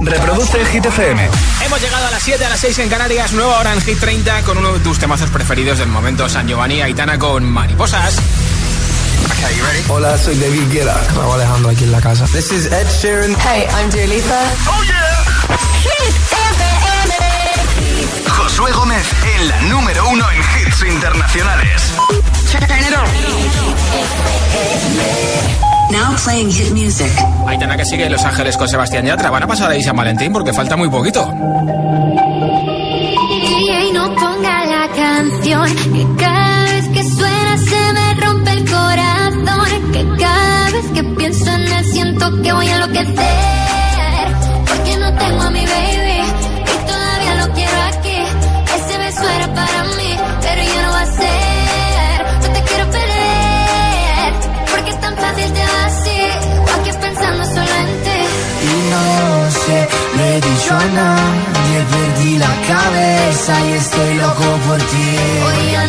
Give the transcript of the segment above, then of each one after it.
Reproduce Hit FM. Hemos llegado a las 7, a las 6 en Canarias, nueva hora en Hit 30 con uno de tus temazos preferidos del momento, San Giovanni Aitana con Mariposas. Hola, soy David Guetta. Raúl Alejandro aquí en la casa. This is Ed Sheeran. Hey, I'm Dua Lipa. Oh yeah. Hit FM. Josué Gómez en la número uno en hits internacionales. Now playing hit music. Aitana que sigue Los Ángeles con Sebastián Yatra. Van a pasar ahí San Valentín porque falta muy poquito. Y no ponga la canción que cada vez que suena se me rompe el corazón. Que cada vez que pienso en él siento que voy a enloquecer. Porque no tengo a mi baby y todavía lo quiero aquí. Ese beso era para le he dicho a nadie, perdí la cabeza y estoy loco por ti. Ya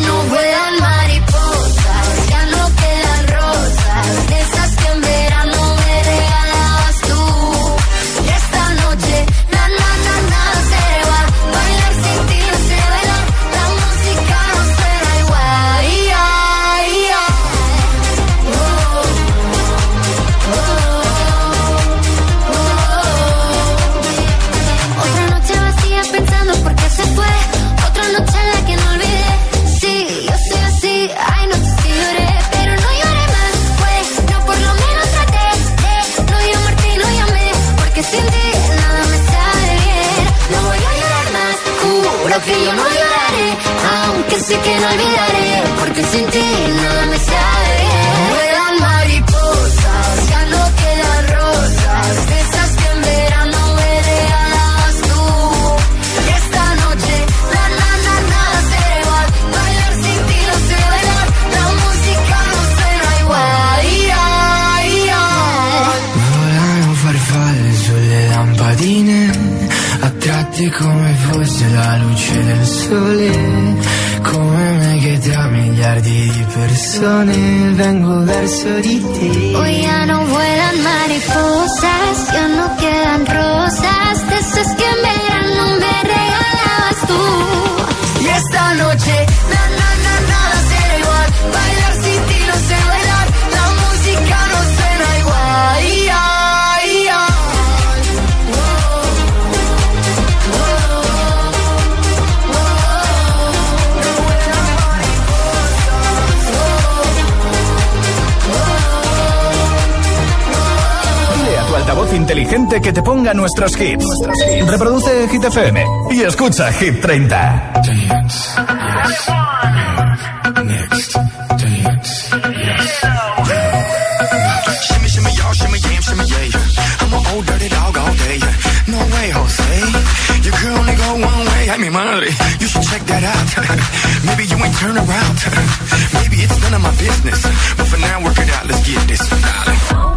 solitaire. Nuestros hits. Reproduce Hit FM y escucha Hit 30. Dance, yes. Next, dance, yes. Shimmy, shimmy, y'all, shimmy, yam, shimmy, yeah. I'm an old dirty dog all day. No way, Jose. Your girl only go one way. I mean, you should check that out. Maybe you ain't turn around. Maybe it's none of my business. But for now, work it out. Let's get this. Nobody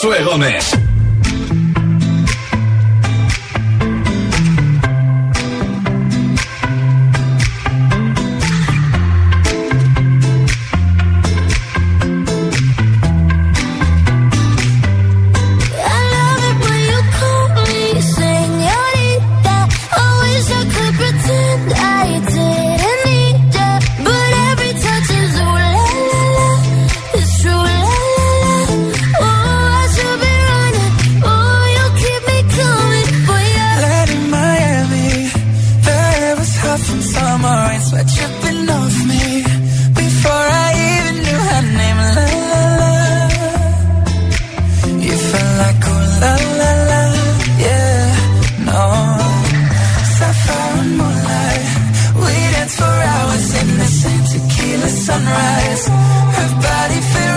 Josué Gómez. sunrise. Her body feels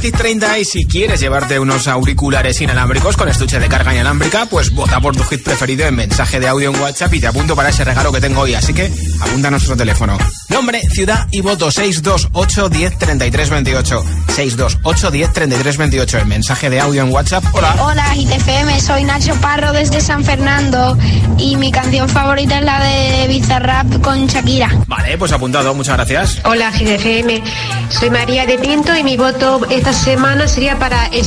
que y si quieres llevarte unos auriculares inalámbricos con estuche de carga inalámbrica, pues vota por tu hit preferido en mensaje de audio en WhatsApp y te apunto para ese regalo que tengo hoy. Así que apunta a nuestro teléfono. Nombre, ciudad y voto 628 10 33 28. 628 10 33 28. El mensaje de audio en WhatsApp. Hola. Hola, GTFM. Soy Nacho Parro desde San Fernando y mi canción favorita es la de Bizarrap con Shakira. Vale, pues apuntado. Muchas gracias. Hola, GTFM. Soy María de Pinto y mi voto esta semana sería para El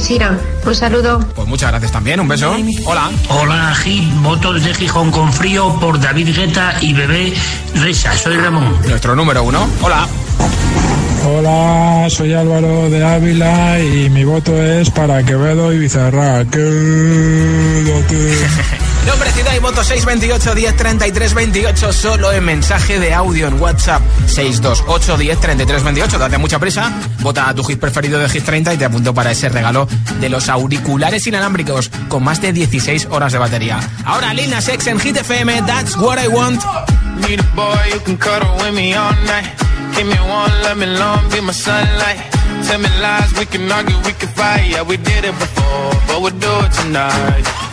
Un saludo. Pues muchas gracias también. Un beso. Hola. Hola, Git. Voto desde Gijón con frío por David Guetta y Bebé Reza. Soy Ramón. Nuestro número uno. Hola. Hola, soy Álvaro de Ávila y mi voto es para Quevedo y Bizarra. Quédate. Nombre, ciudad y voto 628 10 33 28 solo en mensaje de audio en WhatsApp 628 10 33 28. Date mucha prisa, vota a tu hit preferido de Hit 30 y te apunto para ese regalo de los auriculares inalámbricos con más de 16 horas de batería. Ahora Lina Sex en Hit FM, That's What I Want. Need a boy you can cuddle with me all night. Give me one, let me long, be my sunlight. Tell me lies, we can argue, we can fight. Yeah, we did it before, but we'll do it tonight.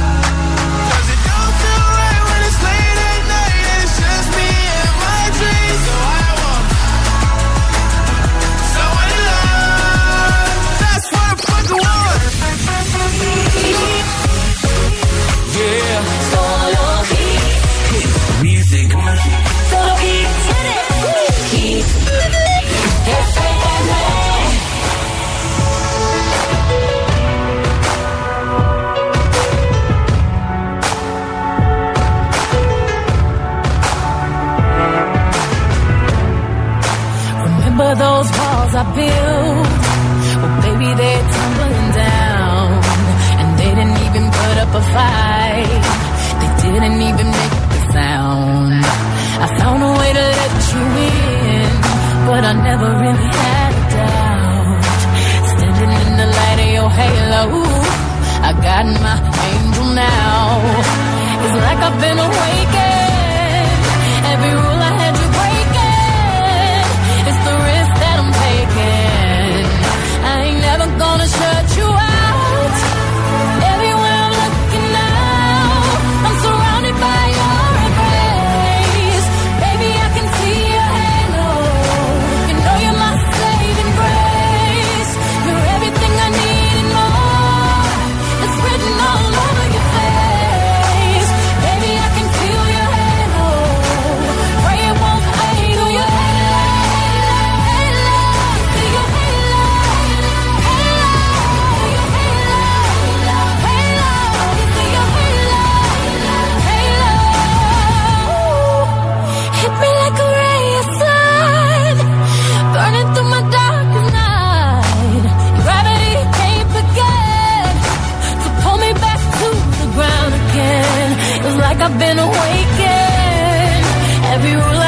I've been awakened. Every rule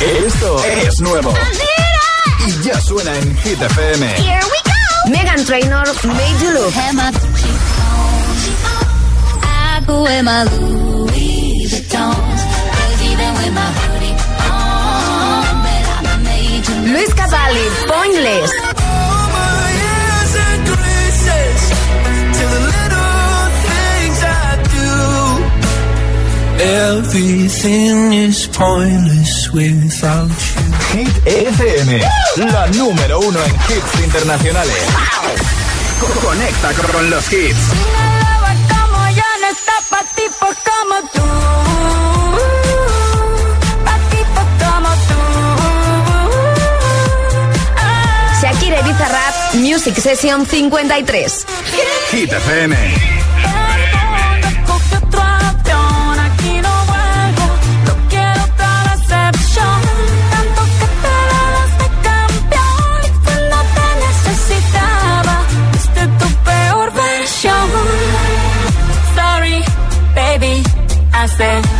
Esto es nuevo. Y ya suena en Hit FM. Here we go. Megan Trainor, Made You Look. I go in my Louis Vuitton. Cause even with my hoodie on, but I'm made you look. Luis Capaldi, Pointless. Everything is pointless without you. Hit FM, la número uno en hits internacionales. Conecta con los hits. como yo no está pa' tipos como tú. Pa' tipos como tú. Shakira Bizarrap, Music Session 53. Hit FM. Hace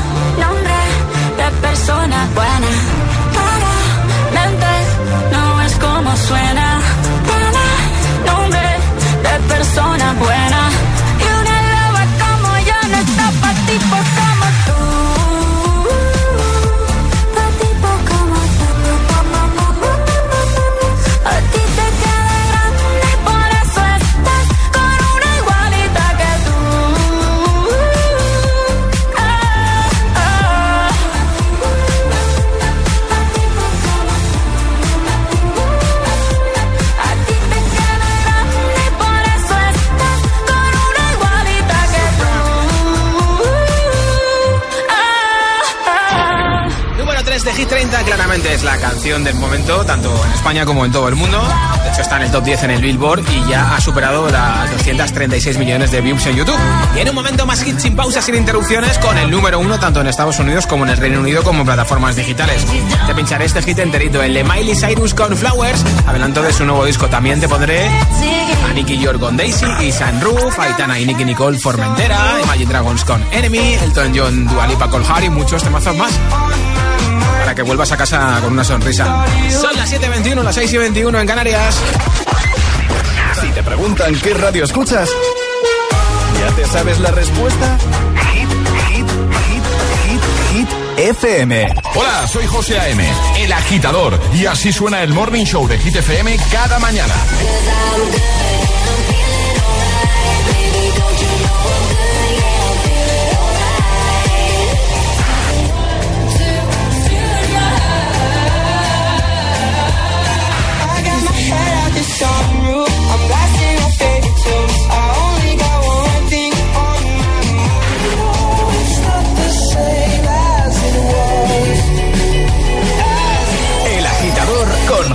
de persona buena. Claramente no es como suena. Tiene nombre de persona buena. Y una loba como yo no está pa' tipos como tú. Del momento, tanto en España como en todo el mundo. De hecho, está en el top 10 en el Billboard y ya ha superado las 236 millones de views en YouTube. Y en un momento más hit sin pausas, sin interrupciones, con el número 1 tanto en Estados Unidos como en el Reino Unido como en plataformas digitales. Te pincharé este hit enterito, el de Miley Cyrus con Flowers, adelanto de su nuevo disco. También te pondré a Nicky York con Daisy y Sunroof, Aitana y Nicky Nicole Formentera, Imagine Dragons con Enemy, Elton John, Dua Lipa con Harry muchos temazos más para que vuelvas a casa con una sonrisa. Son las 7.21, las 6.21 en Canarias. Si te preguntan qué radio escuchas, ¿ya te sabes la respuesta? Hit, hit, hit, hit, hit, FM. Hola, soy José A.M., el agitador, y así suena el Morning Show de Hit FM cada mañana.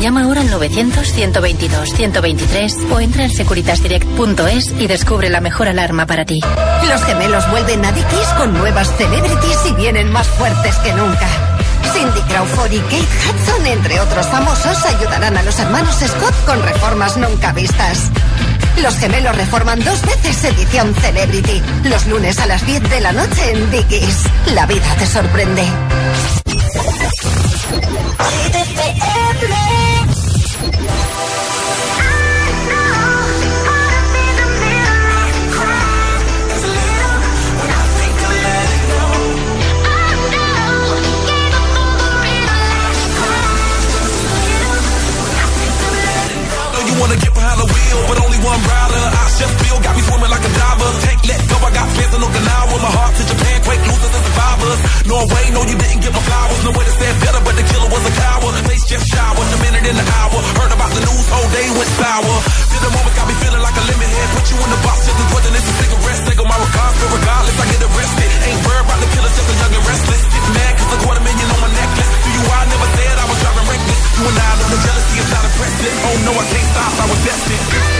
Llama ahora al 900-122-123 o entra en securitasdirect.es y descubre la mejor alarma para ti. Los gemelos vuelven a Dickies con nuevas celebrities y vienen más fuertes que nunca. Cindy Crawford y Kate Hudson, entre otros famosos, ayudarán a los hermanos Scott con reformas nunca vistas. Los gemelos reforman dos veces edición Celebrity. Los lunes a las 10 de la noche en Dickies. La vida te sorprende. Wanna get behind the wheel, but only one rider. I just feel got me swimming like a diver. Can't let go, I got plans in Okinawa. My heart to Japan, quake losers and survivors. Norway, no, you didn't get my flowers. No way to stand better, but the killer was a coward. Face just shower, a minute in the hour. Heard about the news, whole day went sour. Feel the moment got me feeling like a lemon head. Put you in the box, just as important as a cigarette. Take on my regards, but regardless, I get arrested. Ain't worried about the killer, just a young and restless. Get mad, cause a quarter million on my necklace. To you, I never said I was driving reckless. You and I know the jealousy is not impressive. Oh no, I can't stop, I was destined.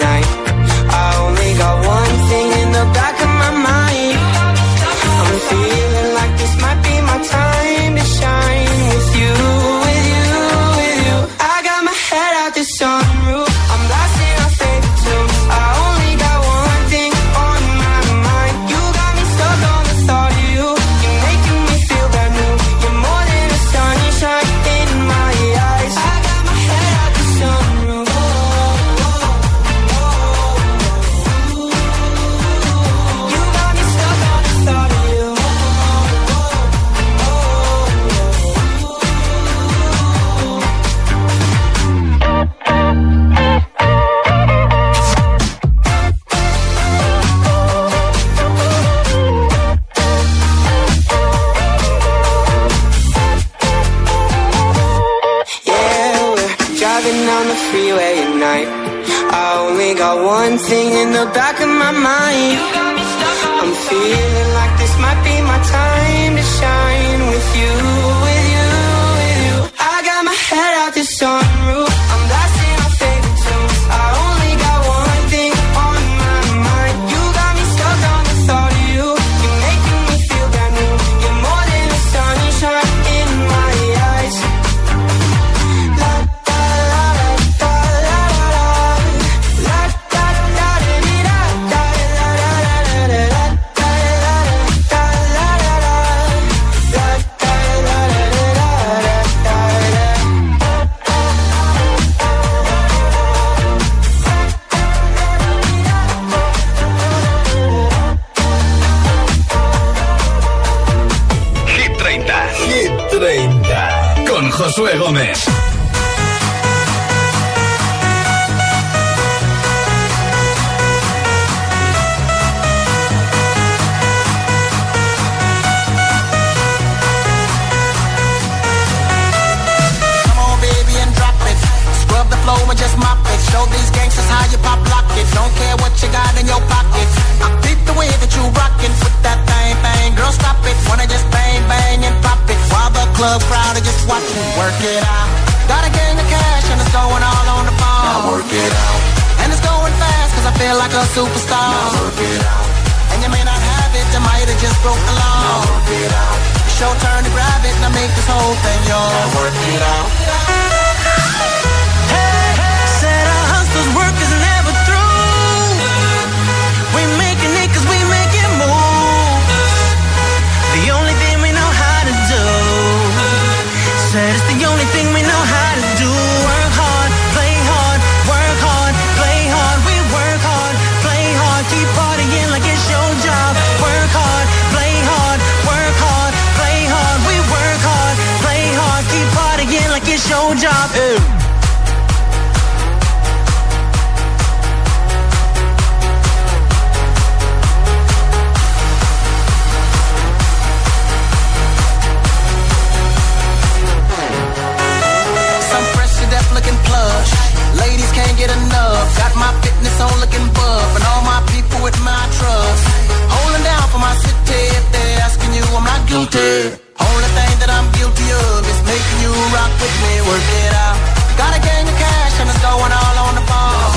guilty. Only thing that I'm guilty of is making you rock with me, work it out. Got a gang of cash and it's going all on the ball.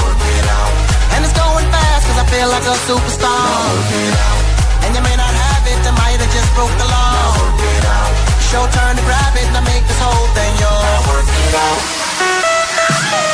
And it's going fast cause I feel like a superstar. Work it out. And you may not have it, I might have just broke the law. Work it Show turn to grab it and I make this whole thing yours. Work it out.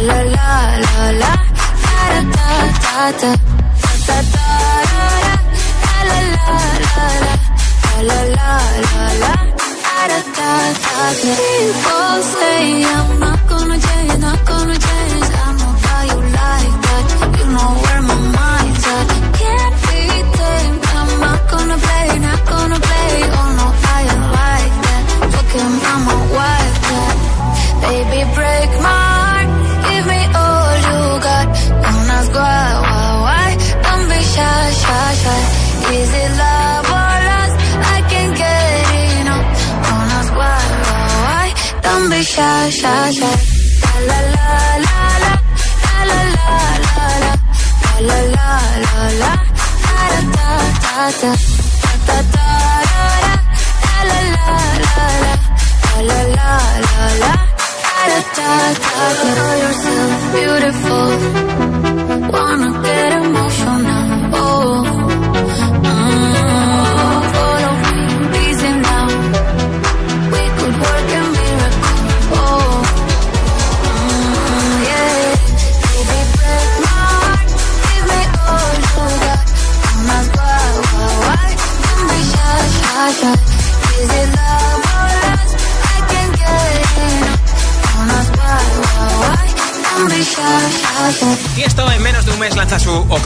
La, la la la da da, da da da da, la la la la, la la la da. People say I'm not gonna change, not gonna change. I know how you like that. You know where be shy, shy, shy. La la la la la la la la la la la la la da da da da da da da la la la la la la la la da da da da know yourself beautiful wanna get emotional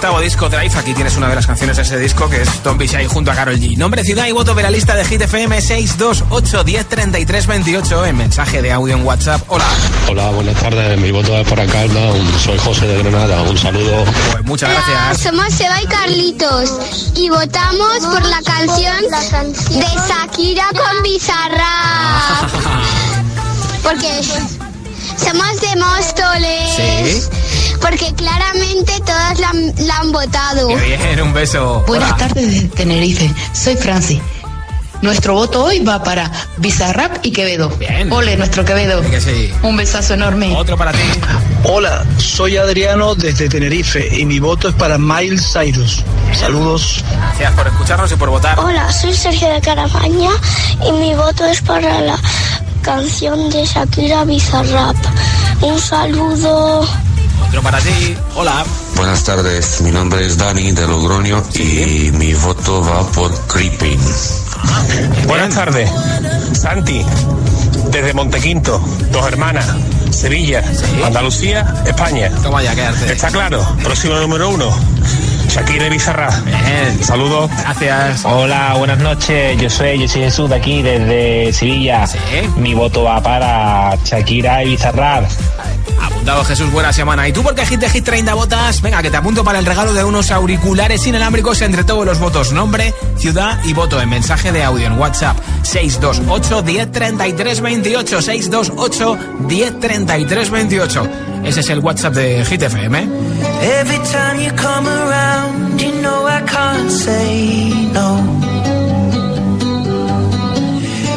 octavo disco Drive. Aquí tienes una de las canciones de ese disco que es Don Bishai junto a Carol G. Nombre, ciudad y voto de la lista de Hit FM 628 10 33 28 en mensaje de audio en WhatsApp. Hola. Hola, buenas tardes. Mi voto es para Calda. Soy José de Granada. Un saludo. Pues muchas Hola, somos Seba y Carlitos y votamos por la canción de Shakira con Bizarra. Porque somos de Móstoles. Porque claramente todas la, han- la han votado. Qué bien, un beso. Buenas Hola. tardes de Tenerife, soy Francis. Nuestro voto hoy va para Bizarrap y Quevedo. Bien. Ole, nuestro Quevedo. Que sí. Un besazo enorme. Otro para ti. Hola, soy Adriano desde Tenerife y mi voto es para Miles Cyrus. Saludos. Gracias por escucharnos y por votar. Hola, soy Sergio de Carabaña y mi voto es para la canción de Shakira Bizarrap. Un saludo. Otro para ti. Hola. Buenas tardes, mi nombre es Dani de Logroño y mi voto va por Creeping. Buenas tardes, Santi, desde Montequinto, dos hermanas, Sevilla, Andalucía, España. Toma ya, quédate. Está claro, próximo número uno, Shakira y Bizarra. Bien. Saludos. Gracias. Hola, buenas noches. Yo soy, yo soy Jesús de aquí, desde Sevilla. Mi voto va para Shakira y Bizarrap. Apuntado Jesús, buena semana. ¿Y tú por qué Hit de Hit 30 votas? Venga, que te apunto para el regalo de unos auriculares inalámbricos entre todos los votos. Nombre, ciudad y voto en mensaje de audio en WhatsApp. 628 1033 28 628 1033 28 Ese es el WhatsApp de Hit FM. Every time you come around, you know I can't say no.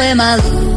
am I losing?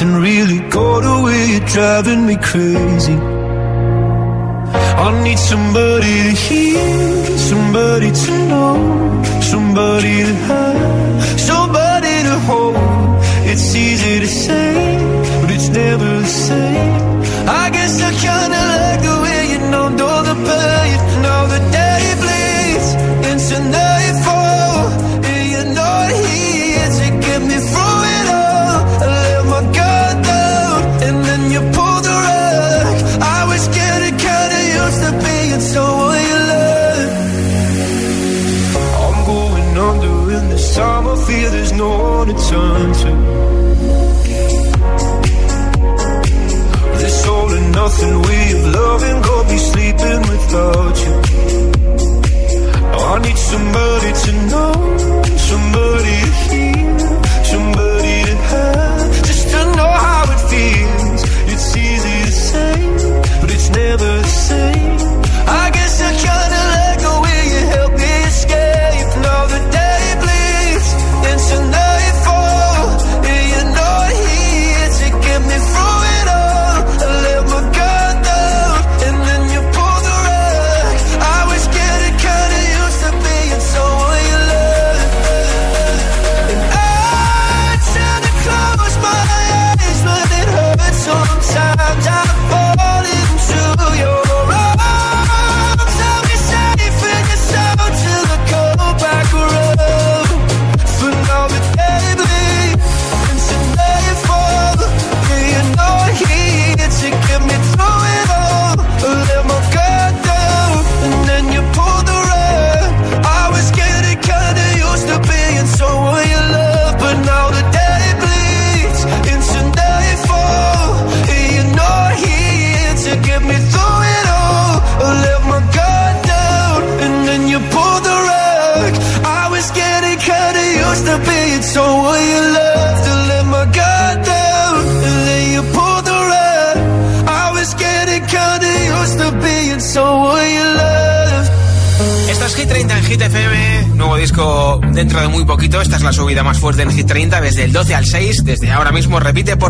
nothing really got away, driving me crazy.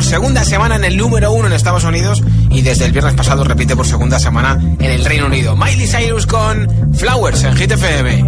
segunda semana en el número uno en Estados Unidos y desde el viernes pasado repite por segunda semana en el Reino Unido. Miley Cyrus con Flowers en GTFM.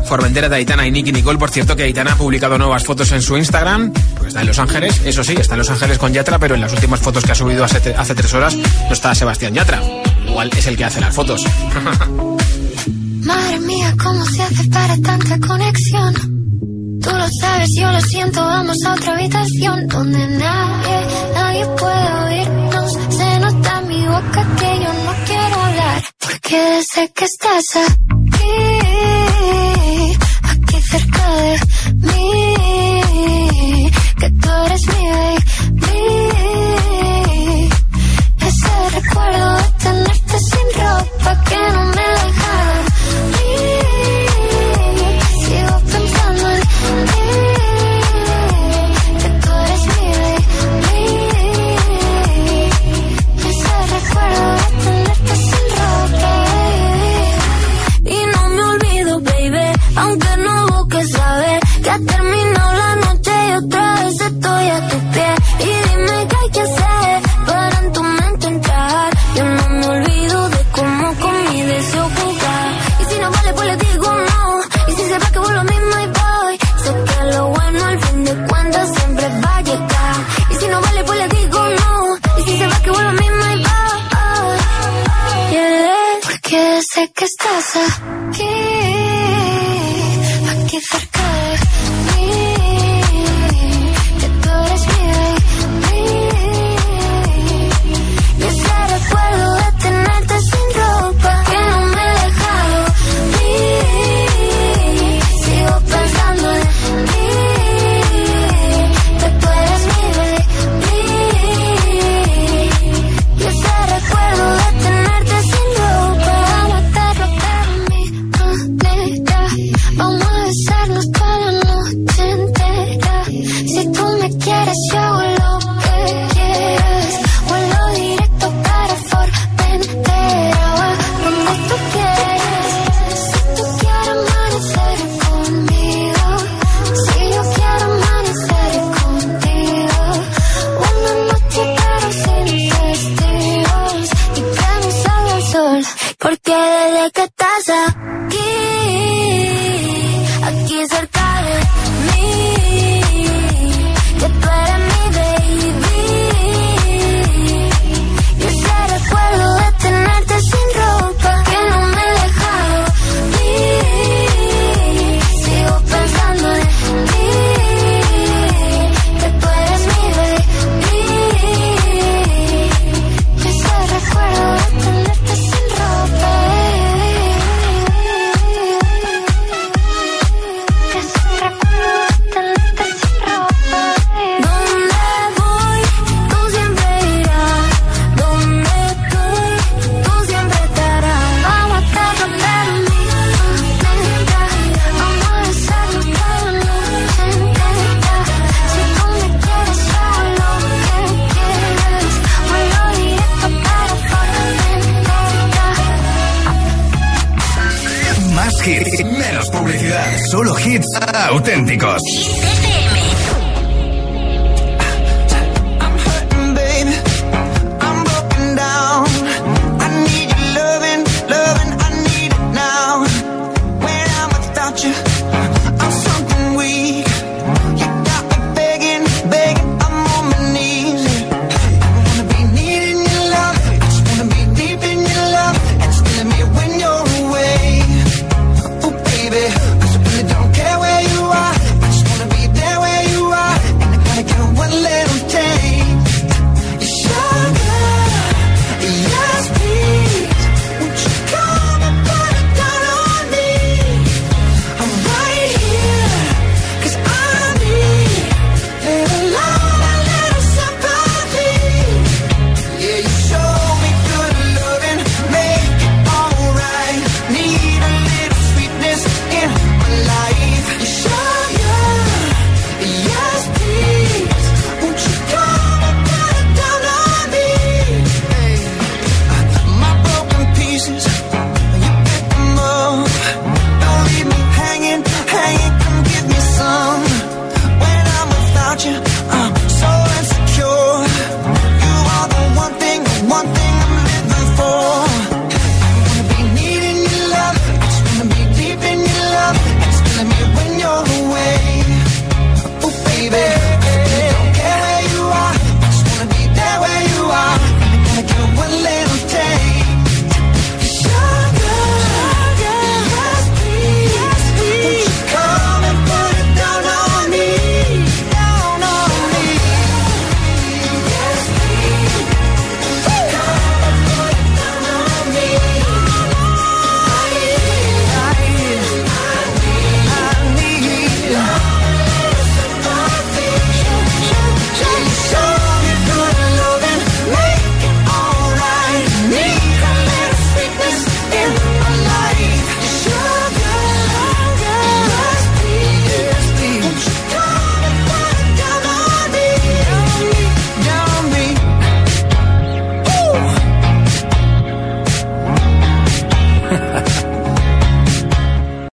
30, Formentera de Aitana y Nicky Nicole. Por cierto que Aitana ha publicado nuevas fotos en su Instagram, porque está en Los Ángeles, eso sí, está en Los Ángeles con Yatra, pero en las últimas fotos que ha subido hace, hace tres horas no está Sebastián Yatra. Igual es el que hace las fotos. Madre mía, ¿cómo se hace para tanta conexión? Tú lo sabes, yo lo siento, vamos a otra habitación donde nadie, nadie puede oírnos. Se nota en mi boca que yo no quiero hablar, porque desde que estás aquí